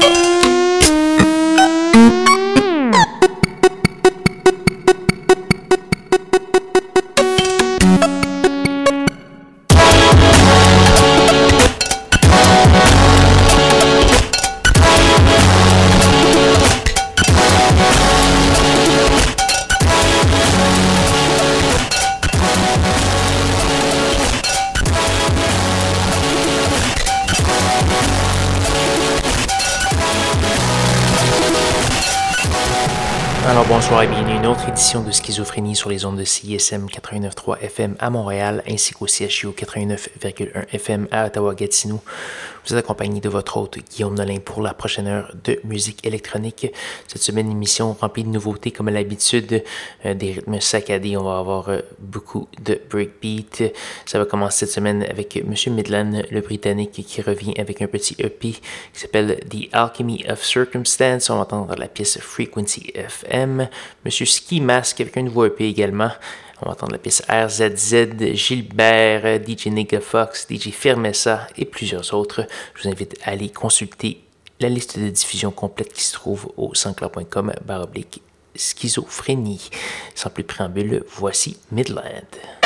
Bonsoir et de Schizophrénie sur les ondes de CISM 89.3 FM à Montréal ainsi qu'au CHU 89.1 FM à Ottawa-Gatineau. Vous êtes accompagné de votre hôte Guillaume Nolin pour la prochaine heure de musique électronique. Cette semaine, émission remplie de nouveautés comme à l'habitude, euh, des rythmes saccadés. On va avoir euh, beaucoup de breakbeat. Ça va commencer cette semaine avec Monsieur Midland, le Britannique, qui revient avec un petit EP qui s'appelle The Alchemy of Circumstance. On va entendre la pièce Frequency FM. Monsieur Ski Mask avec une voix EP également. On va entendre la pièce RZZ, Gilbert, DJ Nigga Fox, DJ Fermessa et plusieurs autres. Je vous invite à aller consulter la liste de diffusion complète qui se trouve au sansclair.com baroblique schizophrénie. Sans plus préambule, voici Midland.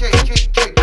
quem, quem, quem.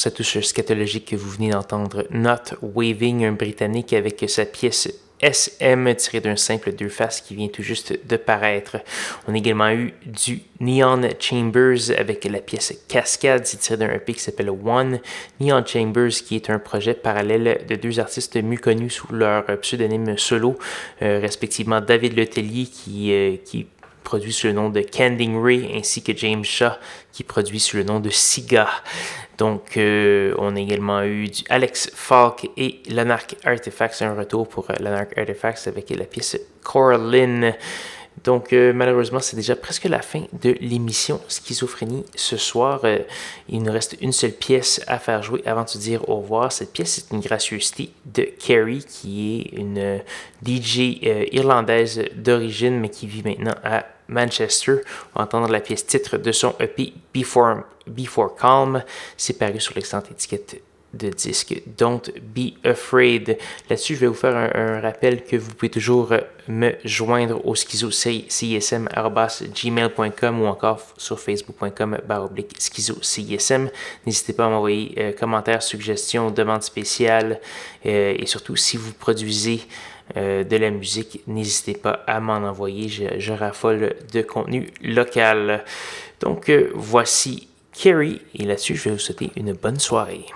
Cette touche scatologique que vous venez d'entendre, Not Waving, un Britannique avec sa pièce SM tiré d'un simple deux faces qui vient tout juste de paraître. On a également eu du Neon Chambers avec la pièce Cascade tiré d'un EP qui s'appelle One. Neon Chambers qui est un projet parallèle de deux artistes mieux connus sous leur pseudonyme solo, euh, respectivement David Letellier qui, euh, qui produit sous le nom de Canding Ray, ainsi que James Shaw, qui produit sous le nom de Siga. Donc, euh, on a également eu du Alex Falk et Lanark Artifacts, un retour pour euh, Lanark Artifacts avec la pièce Coraline. Donc, euh, malheureusement, c'est déjà presque la fin de l'émission Schizophrénie ce soir. Euh, il nous reste une seule pièce à faire jouer avant de dire au revoir. Cette pièce est une gracieuseté de Carrie, qui est une euh, DJ irlandaise d'origine, mais qui vit maintenant à Manchester. On va entendre la pièce titre de son EP Before, Before Calm. C'est paru sur l'excellente étiquette de disque Don't Be Afraid. Là-dessus, je vais vous faire un, rappel que vous pouvez toujours me joindre au schizo gmail.com ou encore sur facebook.com baroblique schizo N'hésitez pas à m'envoyer euh, commentaires, suggestions, demandes spéciales euh, et surtout si vous produisez euh, de la musique, n'hésitez pas à m'en envoyer. Je, je, raffole de contenu local. Donc voici Kerry et là-dessus, je vais vous souhaiter une bonne soirée.